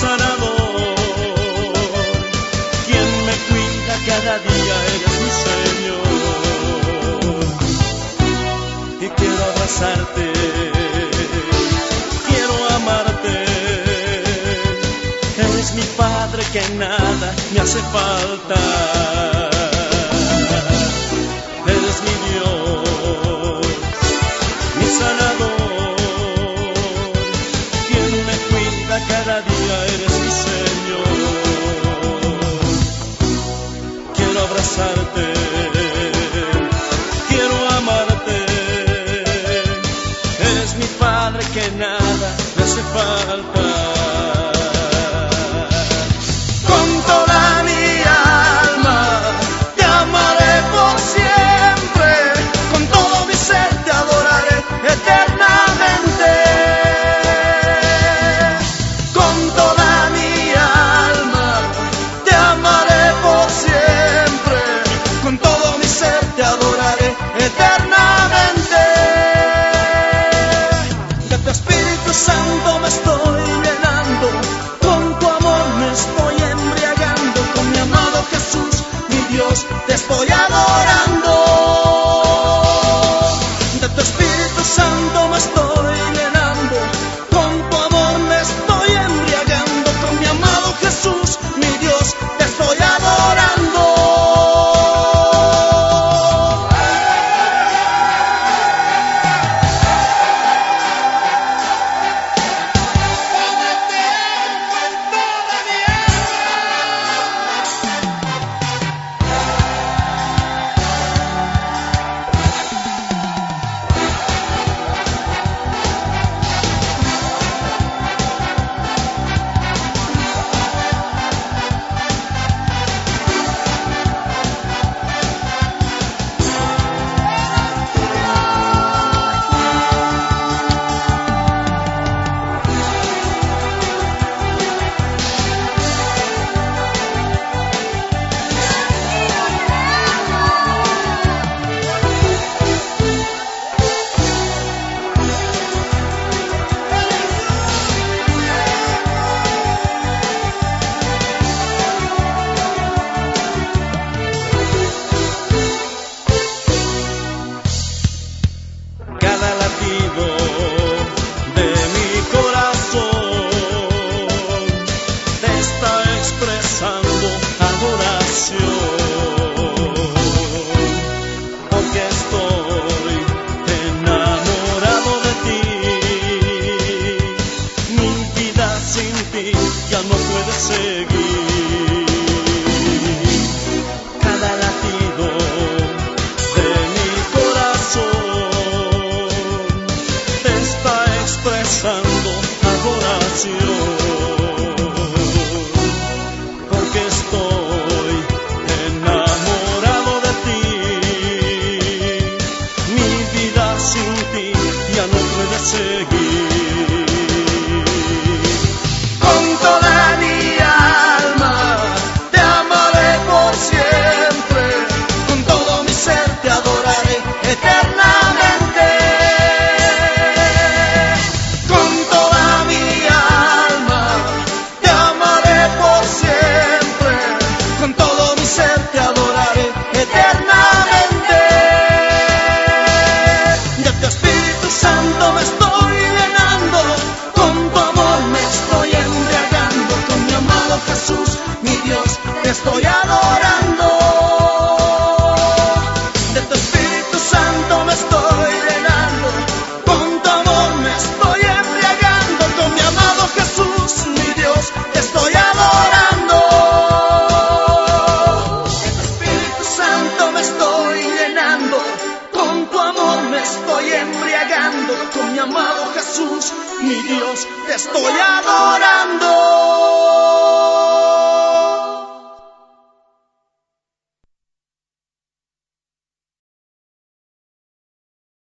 sanador. Quien me cuida cada día eres mi Señor. Y quiero abrazarte, quiero amarte. Eres mi Padre que nada me hace falta. padre que nada me hace falta. santo más todo. porque estoy enamorado de ti. Mi vida sin ti ya no puede seguir. De tu Espíritu Santo me estoy llenando, con tu amor me estoy embriagando, con mi amado Jesús, mi Dios te estoy adorando. De tu Espíritu Santo me estoy llenando, con tu amor me estoy embriagando, con mi amado Jesús, mi Dios te estoy adorando.